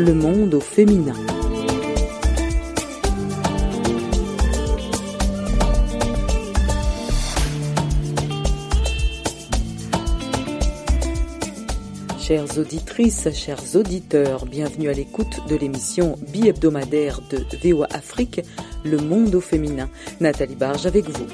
le monde au féminin. Chères auditrices, chers auditeurs, bienvenue à l'écoute de l'émission bi-hebdomadaire de VOA Afrique, Le Monde au féminin. Nathalie Barge avec vous.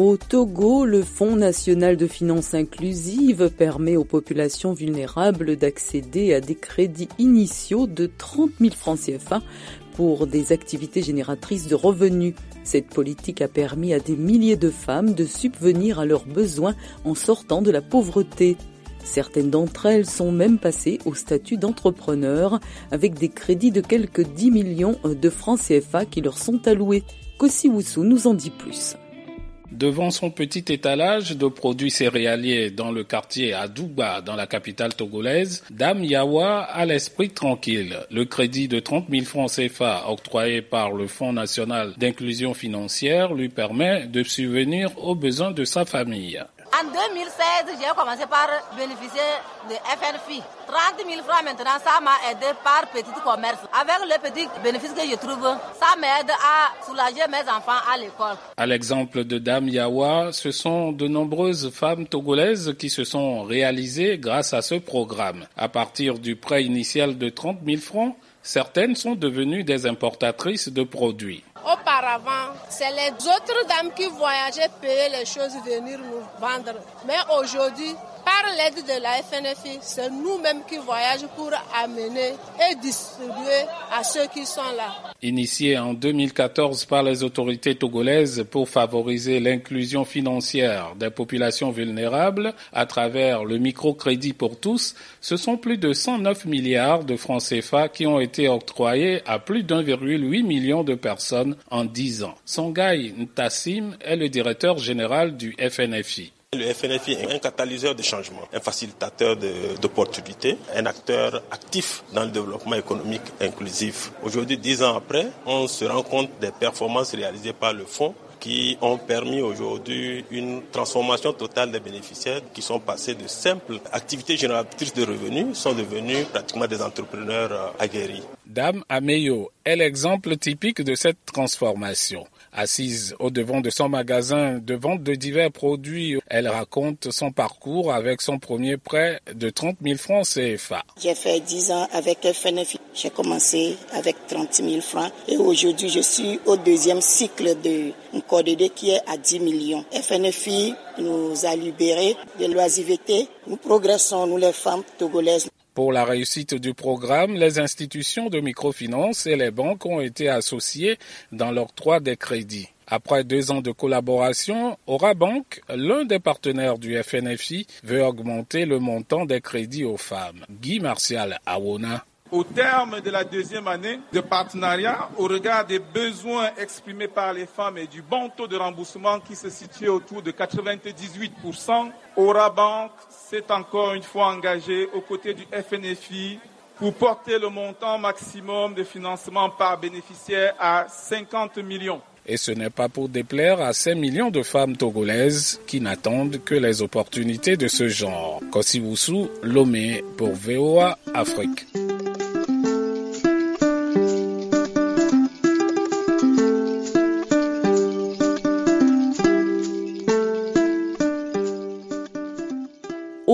Au Togo, le Fonds national de finances inclusives permet aux populations vulnérables d'accéder à des crédits initiaux de 30 000 francs CFA pour des activités génératrices de revenus. Cette politique a permis à des milliers de femmes de subvenir à leurs besoins en sortant de la pauvreté. Certaines d'entre elles sont même passées au statut d'entrepreneur avec des crédits de quelques 10 millions de francs CFA qui leur sont alloués. Kossi nous en dit plus. Devant son petit étalage de produits céréaliers dans le quartier Adouba, dans la capitale togolaise, Dame Yawa a l'esprit tranquille. Le crédit de 30 000 francs CFA octroyé par le Fonds national d'inclusion financière lui permet de subvenir aux besoins de sa famille. En 2016, j'ai commencé par bénéficier de FNFI. 30 000 francs maintenant, ça m'a aidé par petit commerce. Avec le petit bénéfice que je trouve, ça m'aide à soulager mes enfants à l'école. À l'exemple de Dame Yawa, ce sont de nombreuses femmes togolaises qui se sont réalisées grâce à ce programme. À partir du prêt initial de 30 000 francs, certaines sont devenues des importatrices de produits. Auparavant, c'est les autres dames qui voyageaient payer les choses, venir nous vendre. Mais aujourd'hui, par l'aide de la FNFI, c'est nous-mêmes qui voyageons pour amener et distribuer à ceux qui sont là. Initié en 2014 par les autorités togolaises pour favoriser l'inclusion financière des populations vulnérables à travers le microcrédit pour tous, ce sont plus de 109 milliards de francs CFA qui ont été octroyés à plus d'1,8 million de personnes en 10 ans. Songai Ntassim est le directeur général du FNFI. Le FNFI est un catalyseur de changement, un facilitateur d'opportunités, un acteur actif dans le développement économique inclusif. Aujourd'hui, dix ans après, on se rend compte des performances réalisées par le fonds qui ont permis aujourd'hui une transformation totale des bénéficiaires qui sont passés de simples activités génératrices de revenus, sont devenus pratiquement des entrepreneurs aguerris. Dame Ameyo est l'exemple typique de cette transformation. Assise au devant de son magasin de vente de divers produits, elle raconte son parcours avec son premier prêt de 30 000 francs CFA. J'ai fait 10 ans avec FNFI. J'ai commencé avec 30 000 francs et aujourd'hui je suis au deuxième cycle de un qui est à 10 millions. FNFI nous a libérés de l'oisiveté. Nous progressons, nous les femmes togolaises. Pour la réussite du programme, les institutions de microfinance et les banques ont été associées dans l'octroi des crédits. Après deux ans de collaboration, Orabank, l'un des partenaires du FNFI, veut augmenter le montant des crédits aux femmes. Guy Martial Awona. Au terme de la deuxième année de partenariat, au regard des besoins exprimés par les femmes et du bon taux de remboursement qui se situe autour de 98%, Orabank s'est encore une fois engagé aux côtés du FNFI pour porter le montant maximum de financement par bénéficiaire à 50 millions. Et ce n'est pas pour déplaire à 5 millions de femmes togolaises qui n'attendent que les opportunités de ce genre. Kosiwusu, Lomé pour VOA Afrique.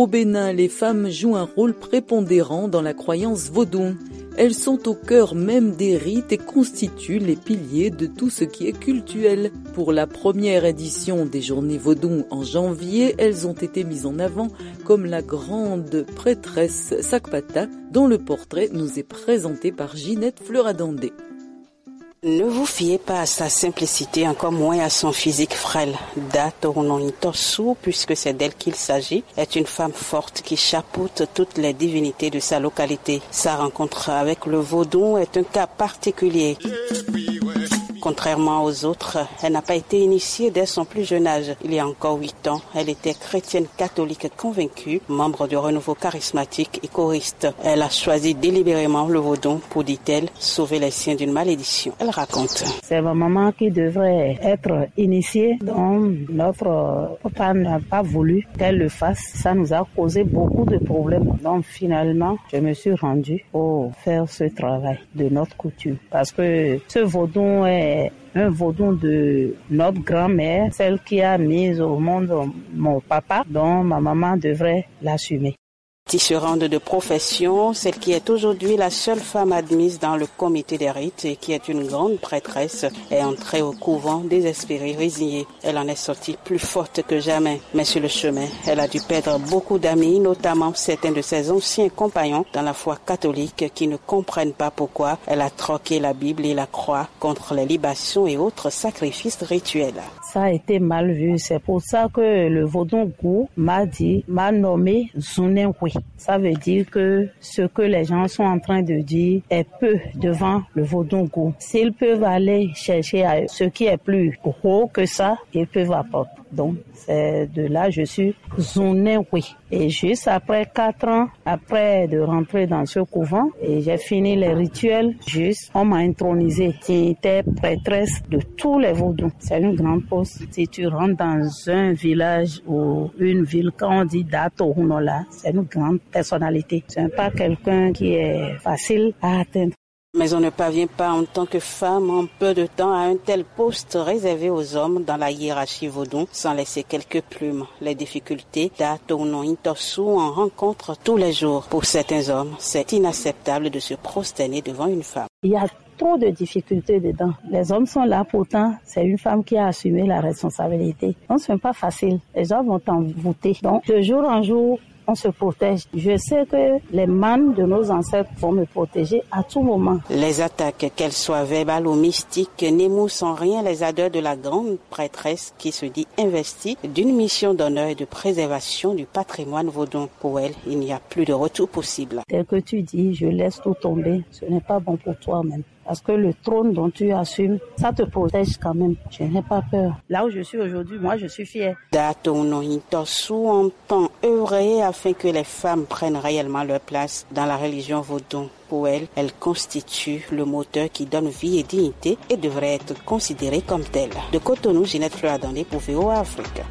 Au Bénin, les femmes jouent un rôle prépondérant dans la croyance vaudou. Elles sont au cœur même des rites et constituent les piliers de tout ce qui est cultuel. Pour la première édition des Journées Vaudou en janvier, elles ont été mises en avant comme la grande prêtresse Sakpata, dont le portrait nous est présenté par Ginette Fleuradandé. Ne vous fiez pas à sa simplicité, encore moins à son physique frêle. Date Tosu, puisque c'est d'elle qu'il s'agit, est une femme forte qui chapeaute toutes les divinités de sa localité. Sa rencontre avec le vaudou est un cas particulier. Contrairement aux autres, elle n'a pas été initiée dès son plus jeune âge. Il y a encore huit ans, elle était chrétienne catholique convaincue, membre du renouveau charismatique et choriste. Elle a choisi délibérément le vaudon pour, dit-elle, sauver les siens d'une malédiction. Elle raconte. C'est ma maman qui devrait être initiée, donc notre papa n'a pas voulu qu'elle le fasse. Ça nous a causé beaucoup de problèmes. Donc finalement, je me suis rendue pour faire ce travail de notre coutume. Parce que ce vaudon est un vaudon de notre grand-mère, celle qui a mis au monde mon papa, dont ma maman devrait l'assumer. Tisserande de profession, celle qui est aujourd'hui la seule femme admise dans le comité des rites et qui est une grande prêtresse, est entrée au couvent désespérée, résignée. Elle en est sortie plus forte que jamais. Mais sur le chemin, elle a dû perdre beaucoup d'amis, notamment certains de ses anciens compagnons dans la foi catholique qui ne comprennent pas pourquoi elle a troqué la Bible et la croix contre les libations et autres sacrifices rituels. Ça a été mal vu. C'est pour ça que le Vaudon Gou m'a dit, m'a nommé Zunenkwe. Ça veut dire que ce que les gens sont en train de dire est peu devant le Vaudon S'ils peuvent aller chercher ce qui est plus gros que ça, ils peuvent apporter. Donc, c'est de là je suis zonée, oui. Et juste après quatre ans, après de rentrer dans ce couvent, et j'ai fini les rituels, juste, on m'a intronisé. J'étais prêtresse de tous les vaudous. C'est une grande poste. Si tu rentres dans un village ou une ville, quand on dit Dato Hunola, c'est une grande personnalité. C'est pas quelqu'un qui est facile à atteindre. Mais on ne parvient pas en tant que femme en peu de temps à un tel poste réservé aux hommes dans la hiérarchie vaudou sans laisser quelques plumes. Les difficultés d'Atono Intosu en rencontrent tous les jours. Pour certains hommes, c'est inacceptable de se prosterner devant une femme. Il y a trop de difficultés dedans. Les hommes sont là, pourtant, c'est une femme qui a assumé la responsabilité. Donc, ce n'est pas facile. Les hommes vont t'envoûter. Donc, de jour en jour, on se protège. Je sais que les manes de nos ancêtres vont me protéger à tout moment. Les attaques, qu'elles soient verbales ou mystiques, n'émoussent en rien les ardeurs de la grande prêtresse qui se dit investie d'une mission d'honneur et de préservation du patrimoine vaudon. Pour elle, il n'y a plus de retour possible. Tel que tu dis, je laisse tout tomber, ce n'est pas bon pour toi-même. Parce que le trône dont tu assumes, ça te protège quand même. Je n'ai pas peur. Là où je suis aujourd'hui, moi, je suis fière. Datono Intosu entend œuvrer afin que les femmes prennent réellement leur place dans la religion vaudon. Pour elle, elle constitue le moteur qui donne vie et dignité et devrait être considérée comme telle. De Cotonou, Ginette Fleur pour VOA Afrique.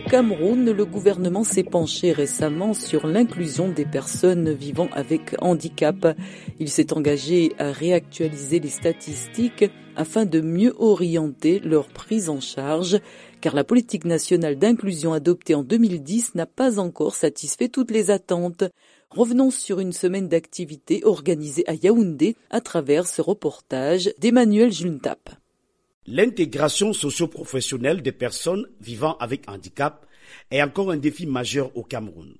Au Cameroun, le gouvernement s'est penché récemment sur l'inclusion des personnes vivant avec handicap. Il s'est engagé à réactualiser les statistiques afin de mieux orienter leur prise en charge, car la politique nationale d'inclusion adoptée en 2010 n'a pas encore satisfait toutes les attentes. Revenons sur une semaine d'activité organisée à Yaoundé à travers ce reportage d'Emmanuel Juntap. L'intégration socio-professionnelle des personnes vivant avec handicap est encore un défi majeur au Cameroun.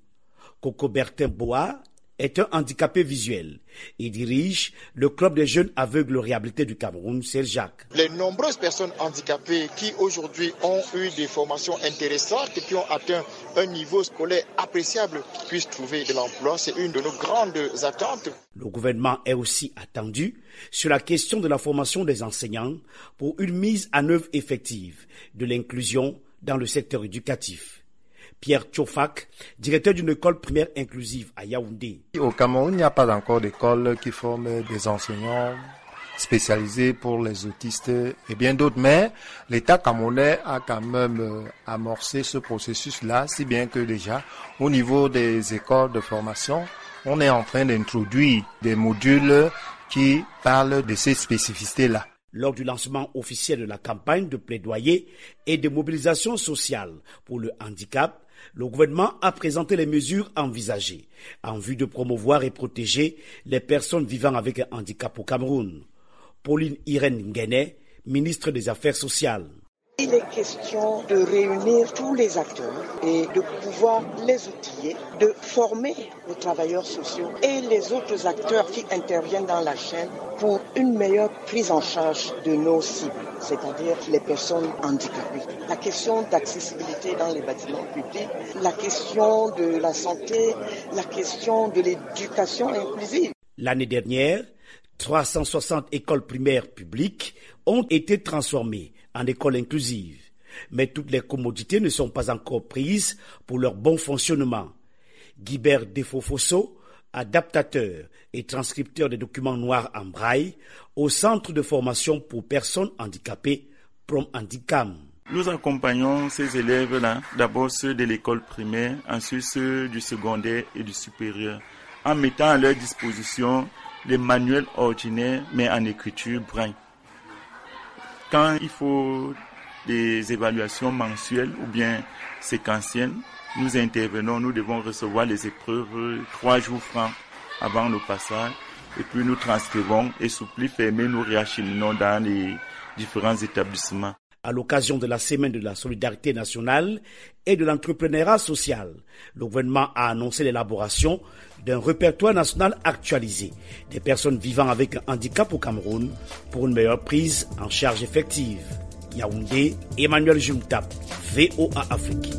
Coco Bertin Boa est un handicapé visuel. Il dirige le club des jeunes aveugles réhabilités du Cameroun, c'est Jacques. Les nombreuses personnes handicapées qui aujourd'hui ont eu des formations intéressantes et qui ont atteint un niveau scolaire appréciable puissent trouver de l'emploi, c'est une de nos grandes attentes. Le gouvernement est aussi attendu sur la question de la formation des enseignants pour une mise en œuvre effective de l'inclusion dans le secteur éducatif. Pierre Tchofak, directeur d'une école primaire inclusive à Yaoundé. Au Cameroun, il n'y a pas encore d'école qui forme des enseignants spécialisés pour les autistes et bien d'autres, mais l'État camerounais a quand même euh, amorcé ce processus-là, si bien que déjà, au niveau des écoles de formation, on est en train d'introduire des modules qui parlent de ces spécificités-là lors du lancement officiel de la campagne de plaidoyer et de mobilisation sociale pour le handicap, le gouvernement a présenté les mesures envisagées en vue de promouvoir et protéger les personnes vivant avec un handicap au Cameroun. Pauline Irène Nguenet, ministre des Affaires sociales. Il est question de réunir tous les acteurs et de pouvoir les outiller, de former les travailleurs sociaux et les autres acteurs qui interviennent dans la chaîne pour une meilleure prise en charge de nos cibles, c'est-à-dire les personnes handicapées. La question d'accessibilité dans les bâtiments publics, la question de la santé, la question de l'éducation inclusive. L'année dernière, 360 écoles primaires publiques ont été transformées en écoles inclusives. Mais toutes les commodités ne sont pas encore prises pour leur bon fonctionnement. Guibert Defofoso, adaptateur et transcripteur des documents noirs en braille au Centre de formation pour personnes handicapées, Prom Handicam. Nous accompagnons ces élèves-là, d'abord ceux de l'école primaire, ensuite ceux du secondaire et du supérieur, en mettant à leur disposition les manuels ordinaires, mais en écriture braille. Quand il faut des évaluations mensuelles ou bien séquentielles, nous intervenons, nous devons recevoir les épreuves trois jours francs avant le passage et puis nous transcrivons et sous pli fermé, nous réacheminons dans les différents établissements. À l'occasion de la semaine de la solidarité nationale et de l'entrepreneuriat social, le gouvernement a annoncé l'élaboration d'un répertoire national actualisé des personnes vivant avec un handicap au Cameroun pour une meilleure prise en charge effective. Yaoundé, Emmanuel Jumtap, VOA Afrique.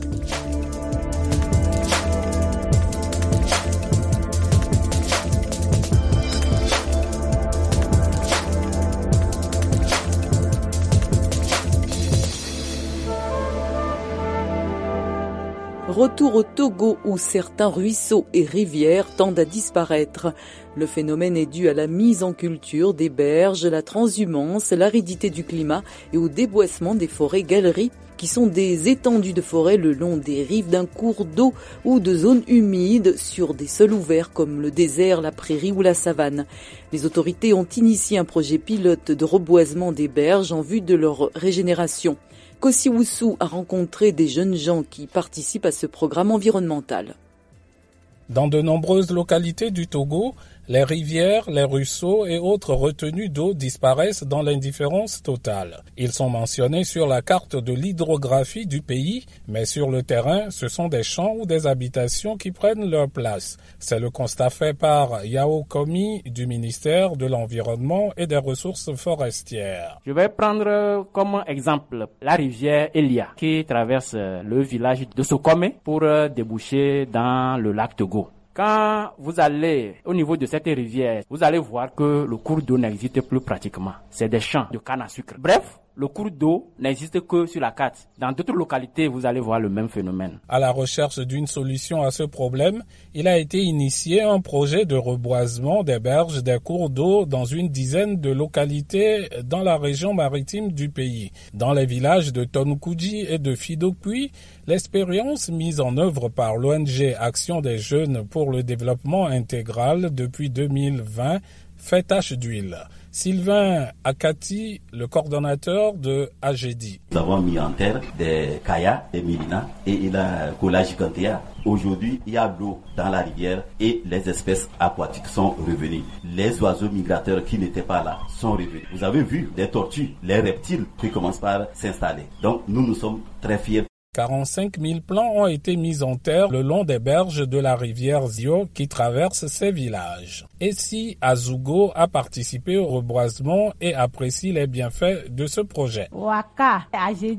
Retour au Togo où certains ruisseaux et rivières tendent à disparaître. Le phénomène est dû à la mise en culture des berges, la transhumance, l'aridité du climat et au déboissement des forêts galeries qui sont des étendues de forêt le long des rives d'un cours d'eau ou de zones humides sur des sols ouverts comme le désert, la prairie ou la savane. Les autorités ont initié un projet pilote de reboisement des berges en vue de leur régénération. Kosiwusu a rencontré des jeunes gens qui participent à ce programme environnemental. Dans de nombreuses localités du Togo, les rivières, les ruisseaux et autres retenues d'eau disparaissent dans l'indifférence totale. Ils sont mentionnés sur la carte de l'hydrographie du pays, mais sur le terrain, ce sont des champs ou des habitations qui prennent leur place. C'est le constat fait par Yao Komi du ministère de l'Environnement et des Ressources forestières. Je vais prendre comme exemple la rivière Elia qui traverse le village de Sokome pour déboucher dans le lac Togo. Quand vous allez au niveau de cette rivière, vous allez voir que le cours d'eau n'existe plus pratiquement. C'est des champs de canne à sucre. Bref, le cours d'eau n'existe que sur la carte. Dans d'autres localités, vous allez voir le même phénomène. À la recherche d'une solution à ce problème, il a été initié un projet de reboisement des berges des cours d'eau dans une dizaine de localités dans la région maritime du pays. Dans les villages de Tonkuji et de Fidokui, l'expérience mise en œuvre par l'ONG Action des jeunes pour le développement intégral depuis 2020 fait tache d'huile. Sylvain Akati, le coordonnateur de AGEDI. Nous avons mis en terre des kayas, des milina et il a collage. Aujourd'hui, il y a de l'eau dans la rivière et les espèces aquatiques sont revenues. Les oiseaux migrateurs qui n'étaient pas là sont revenus. Vous avez vu les tortues, les reptiles qui commencent par s'installer. Donc nous, nous sommes très fiers 45 000 plants ont été mis en terre le long des berges de la rivière Zio qui traverse ces villages. Et si Azugo a participé au reboisement et apprécie les bienfaits de ce projet? Waka,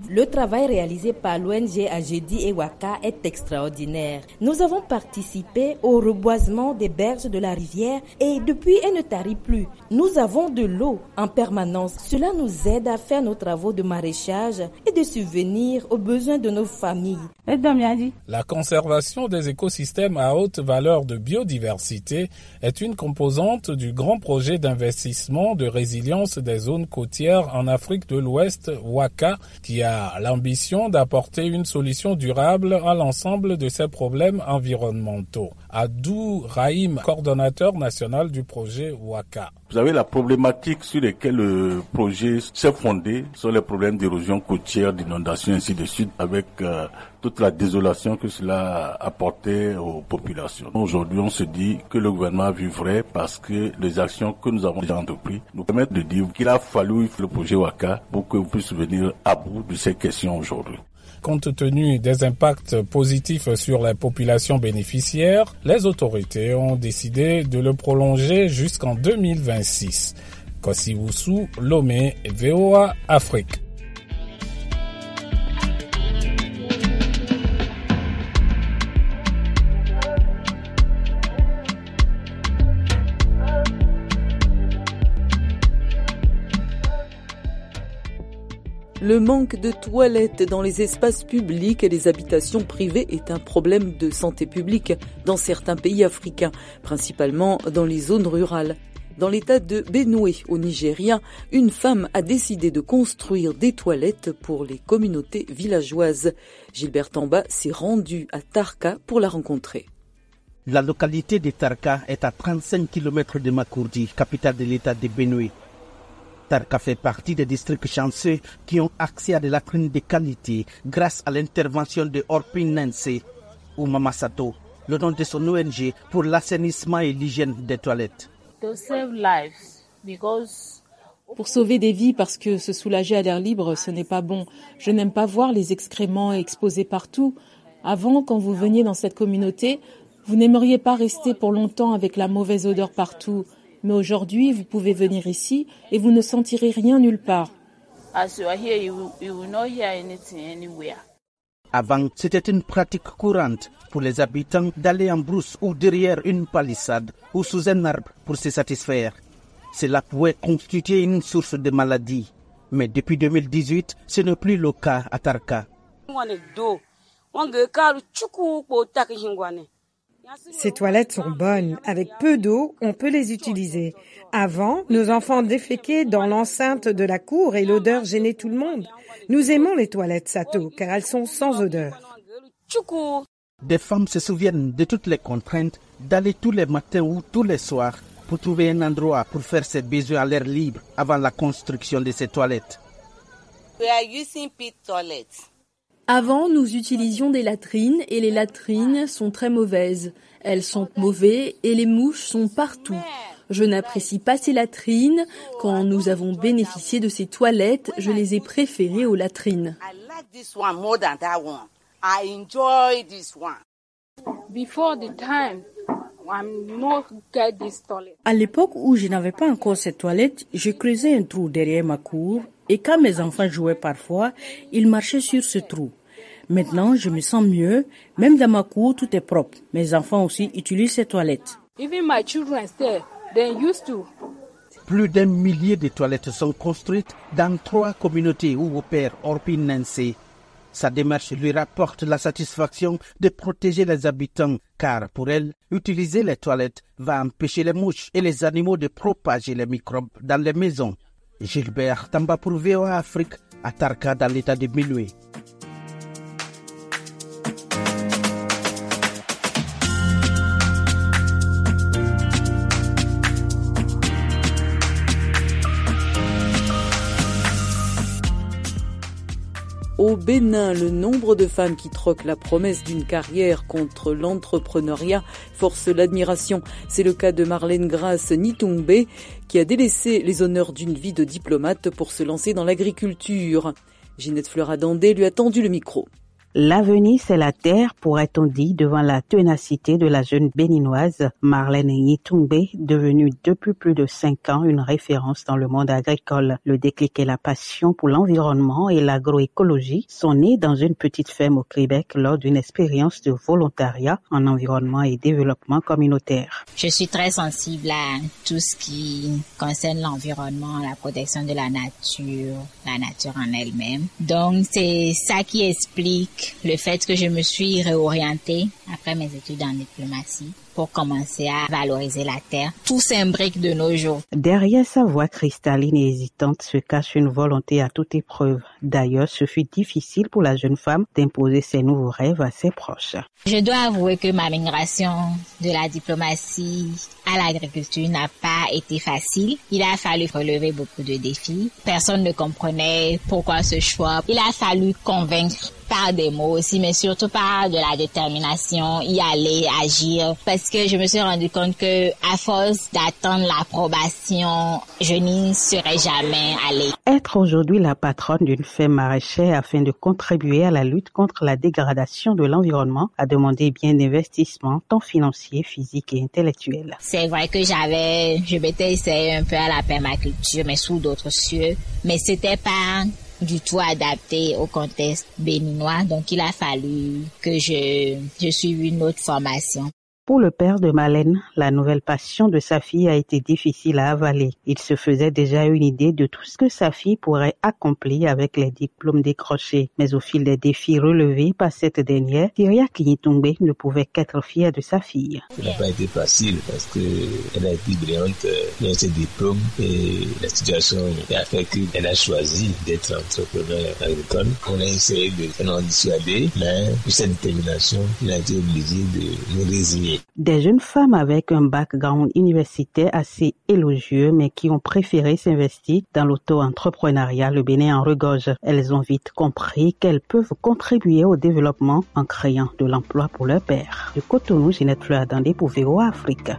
Le travail réalisé par l'ONG Agedi et Waka est extraordinaire. Nous avons participé au reboisement des berges de la rivière et depuis elle ne tarit plus. Nous avons de l'eau en permanence. Cela nous aide à faire nos travaux de maraîchage et de subvenir aux besoins de nos La conservation des écosystèmes à haute valeur de biodiversité est une composante du grand projet d'investissement de résilience des zones côtières en Afrique de l'Ouest, WACA, qui a l'ambition d'apporter une solution durable à l'ensemble de ces problèmes environnementaux. Adou Rahim, coordonnateur national du projet WAKA. Vous avez la problématique sur laquelle le projet s'est fondé sur les problèmes d'érosion côtière, d'inondation, ainsi de suite, avec euh, toute la désolation que cela a apporté aux populations. Aujourd'hui, on se dit que le gouvernement vrai parce que les actions que nous avons déjà entreprises nous permettent de dire qu'il a fallu le projet WAKA pour que vous puissiez venir à bout de ces questions aujourd'hui. Compte tenu des impacts positifs sur les populations bénéficiaires, les autorités ont décidé de le prolonger jusqu'en 2026. Kosiwusu, Lomé, VOA Afrique. Le manque de toilettes dans les espaces publics et les habitations privées est un problème de santé publique dans certains pays africains, principalement dans les zones rurales. Dans l'état de Benue au Nigeria, une femme a décidé de construire des toilettes pour les communautés villageoises. Gilbert Tamba s'est rendu à Tarka pour la rencontrer. La localité de Tarka est à 35 km de Makurdi, capitale de l'état de Benue. Tarka fait partie des districts chanceux qui ont accès à des latrines de qualité grâce à l'intervention de Orpin Nancy ou Mamasato, le nom de son ONG pour l'assainissement et l'hygiène des toilettes. Pour sauver des vies, parce que se soulager à l'air libre, ce n'est pas bon. Je n'aime pas voir les excréments exposés partout. Avant, quand vous veniez dans cette communauté, vous n'aimeriez pas rester pour longtemps avec la mauvaise odeur partout. Mais aujourd'hui, vous pouvez venir ici et vous ne sentirez rien nulle part. Avant, c'était une pratique courante pour les habitants d'aller en brousse ou derrière une palissade ou sous un arbre pour se satisfaire. Cela pouvait constituer une source de maladie. Mais depuis 2018, ce n'est plus le cas à Tarka. Ces toilettes sont bonnes. Avec peu d'eau, on peut les utiliser. Avant, nos enfants déféquaient dans l'enceinte de la cour et l'odeur gênait tout le monde. Nous aimons les toilettes Sato car elles sont sans odeur. Des femmes se souviennent de toutes les contraintes d'aller tous les matins ou tous les soirs pour trouver un endroit pour faire ses besoins à l'air libre avant la construction de ces toilettes. Avant, nous utilisions des latrines et les latrines sont très mauvaises. Elles sont mauvaises et les mouches sont partout. Je n'apprécie pas ces latrines. Quand nous avons bénéficié de ces toilettes, je les ai préférées aux latrines. À l'époque où je n'avais pas encore cette toilette, je creusais un trou derrière ma cour et quand mes enfants jouaient parfois, ils marchaient sur ce trou. Maintenant, je me sens mieux. Même dans ma cour, tout est propre. Mes enfants aussi utilisent ces toilettes. Plus d'un millier de toilettes sont construites dans trois communautés où opère Orpin Nancy. Sa démarche lui rapporte la satisfaction de protéger les habitants, car pour elle, utiliser les toilettes va empêcher les mouches et les animaux de propager les microbes dans les maisons. Gilbert Tamba pour VOA Afrique, à Tarka dans l'état de Miloué. Au Bénin, le nombre de femmes qui troquent la promesse d'une carrière contre l'entrepreneuriat force l'admiration. C'est le cas de Marlène Grasse Nitumbe, qui a délaissé les honneurs d'une vie de diplomate pour se lancer dans l'agriculture. Ginette Fleuradandé lui a tendu le micro. L'avenir, c'est la terre, pourrait-on dire, devant la ténacité de la jeune béninoise Marlène Yitumbe, devenue depuis plus de cinq ans une référence dans le monde agricole. Le déclic et la passion pour l'environnement et l'agroécologie sont nés dans une petite ferme au Québec lors d'une expérience de volontariat en environnement et développement communautaire. Je suis très sensible à tout ce qui concerne l'environnement, la protection de la nature, la nature en elle-même. Donc, c'est ça qui explique le fait que je me suis réorientée après mes études en diplomatie pour commencer à valoriser la terre. Tout s'imbrique de nos jours. Derrière sa voix cristalline et hésitante se cache une volonté à toute épreuve D'ailleurs, ce fut difficile pour la jeune femme d'imposer ses nouveaux rêves à ses proches. Je dois avouer que ma migration de la diplomatie à l'agriculture n'a pas été facile. Il a fallu relever beaucoup de défis. Personne ne comprenait pourquoi ce choix. Il a fallu convaincre par des mots aussi, mais surtout par de la détermination, y aller, agir, parce que je me suis rendu compte que à force d'attendre l'approbation, je n'y serais jamais allée. Être aujourd'hui la patronne d'une ferme maraîchère afin de contribuer à la lutte contre la dégradation de l'environnement a demandé bien d'investissement, tant financier, physique et intellectuel. C'est vrai que j'avais, je m'étais essayé un peu à la permaculture, mais sous d'autres cieux, mais c'était pas du tout adapté au contexte béninois. Donc, il a fallu que je, je suive une autre formation. Pour le père de Malène, la nouvelle passion de sa fille a été difficile à avaler. Il se faisait déjà une idée de tout ce que sa fille pourrait accomplir avec les diplômes décrochés. Mais au fil des défis relevés par cette dernière, Kyria Kinyitumbe ne pouvait qu'être fière de sa fille. Ça n'a pas été facile parce qu'elle a été brillante dans ses diplômes et la situation a fait qu'elle a choisi d'être entrepreneur agricole. On a essayé de l'en dissuader, mais pour cette détermination, il a été obligé de nous résigner. Des jeunes femmes avec un background universitaire assez élogieux, mais qui ont préféré s'investir dans l'auto-entrepreneuriat, le Bénin en regorge. Elles ont vite compris qu'elles peuvent contribuer au développement en créant de l'emploi pour leur père. De Cotonou, Ginette Fleur dans des Afrique.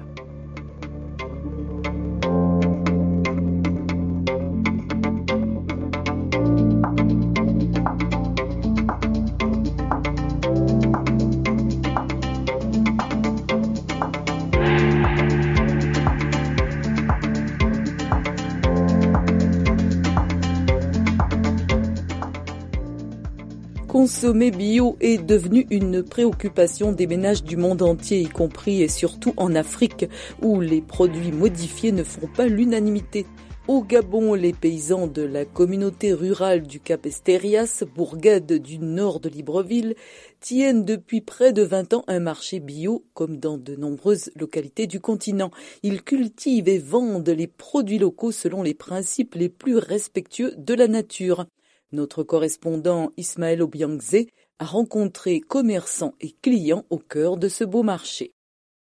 Consommer bio est devenu une préoccupation des ménages du monde entier, y compris et surtout en Afrique, où les produits modifiés ne font pas l'unanimité. Au Gabon, les paysans de la communauté rurale du Cap Estérias, bourgade du nord de Libreville, tiennent depuis près de 20 ans un marché bio, comme dans de nombreuses localités du continent. Ils cultivent et vendent les produits locaux selon les principes les plus respectueux de la nature. Notre correspondant Ismaël Obiangze a rencontré commerçants et clients au cœur de ce beau marché.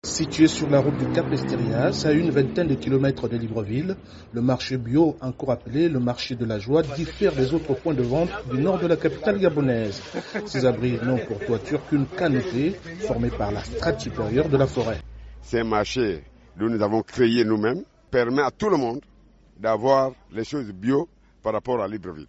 Situé sur la route du Cap Estérias, à une vingtaine de kilomètres de Libreville, le marché bio, encore appelé le marché de la joie, diffère des autres points de vente du nord de la capitale gabonaise. Ces abris n'ont pour toiture qu'une canopée formée par la strate supérieure de la forêt. C'est un marché que nous avons créé nous-mêmes, permet à tout le monde d'avoir les choses bio par rapport à Libreville.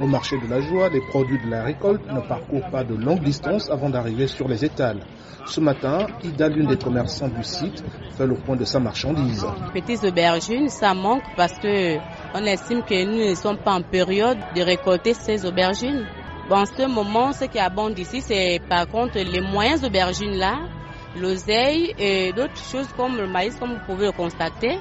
Au marché de la joie, les produits de la récolte ne parcourent pas de longues distances avant d'arriver sur les étals. Ce matin, Ida, l'une des commerçants du site, fait le point de sa marchandise. Petites aubergines, ça manque parce que on estime que nous ne sommes pas en période de récolter ces aubergines. En ce moment, ce qui abonde ici, c'est par contre les moyennes aubergines là, l'oseille et d'autres choses comme le maïs, comme vous pouvez le constater.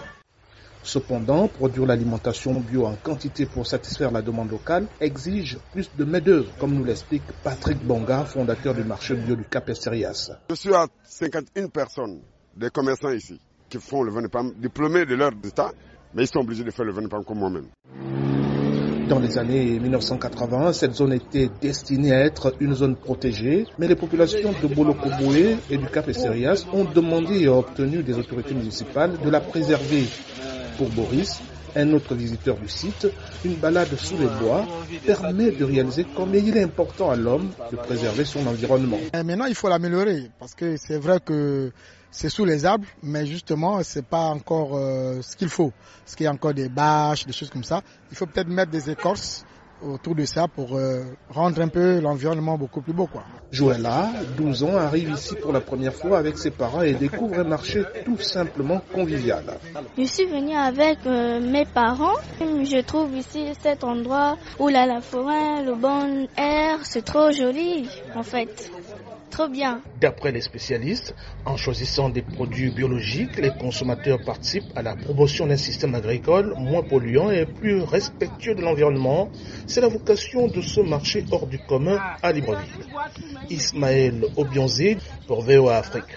Cependant, produire l'alimentation bio en quantité pour satisfaire la demande locale exige plus de main-d'œuvre, comme nous l'explique Patrick Bonga, fondateur du marché bio du Cap Estérias. Je suis à 51 personnes, des commerçants ici, qui font le pomme, diplômés de leur état, mais ils sont obligés de faire le pomme comme moi-même. Dans les années 1980, cette zone était destinée à être une zone protégée, mais les populations de Bolokoboué et du Cap Estérias ont demandé et obtenu des autorités municipales de la préserver. Pour Boris, un autre visiteur du site, une balade sous les bois permet de réaliser combien il est important à l'homme de préserver son environnement. Maintenant, il faut l'améliorer parce que c'est vrai que c'est sous les arbres, mais justement, c'est pas encore euh, ce qu'il faut. Parce qu'il y encore des bâches, des choses comme ça. Il faut peut-être mettre des écorces autour de ça pour euh, rendre un peu l'environnement beaucoup plus beau. Joëlla, 12 ans, arrive ici pour la première fois avec ses parents et découvre un marché tout simplement convivial. Je suis venue avec euh, mes parents. Je trouve ici cet endroit où la forêt, le bon air, c'est trop joli en fait. Trop bien. D'après les spécialistes, en choisissant des produits biologiques, les consommateurs participent à la promotion d'un système agricole moins polluant et plus respectueux de l'environnement. C'est la vocation de ce marché hors du commun à Libreville. Ismaël Obionzé pour VOA Afrique.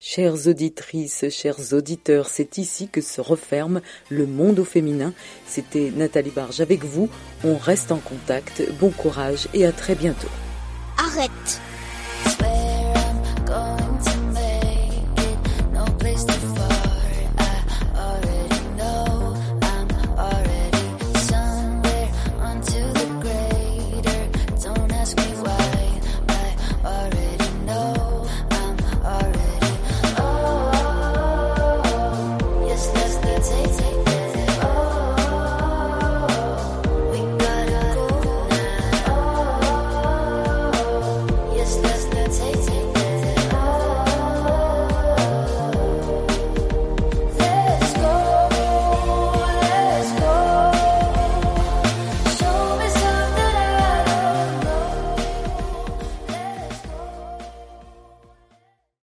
Chères auditrices, chers auditeurs, c'est ici que se referme le monde au féminin. C'était Nathalie Barge avec vous. On reste en contact. Bon courage et à très bientôt. Arrête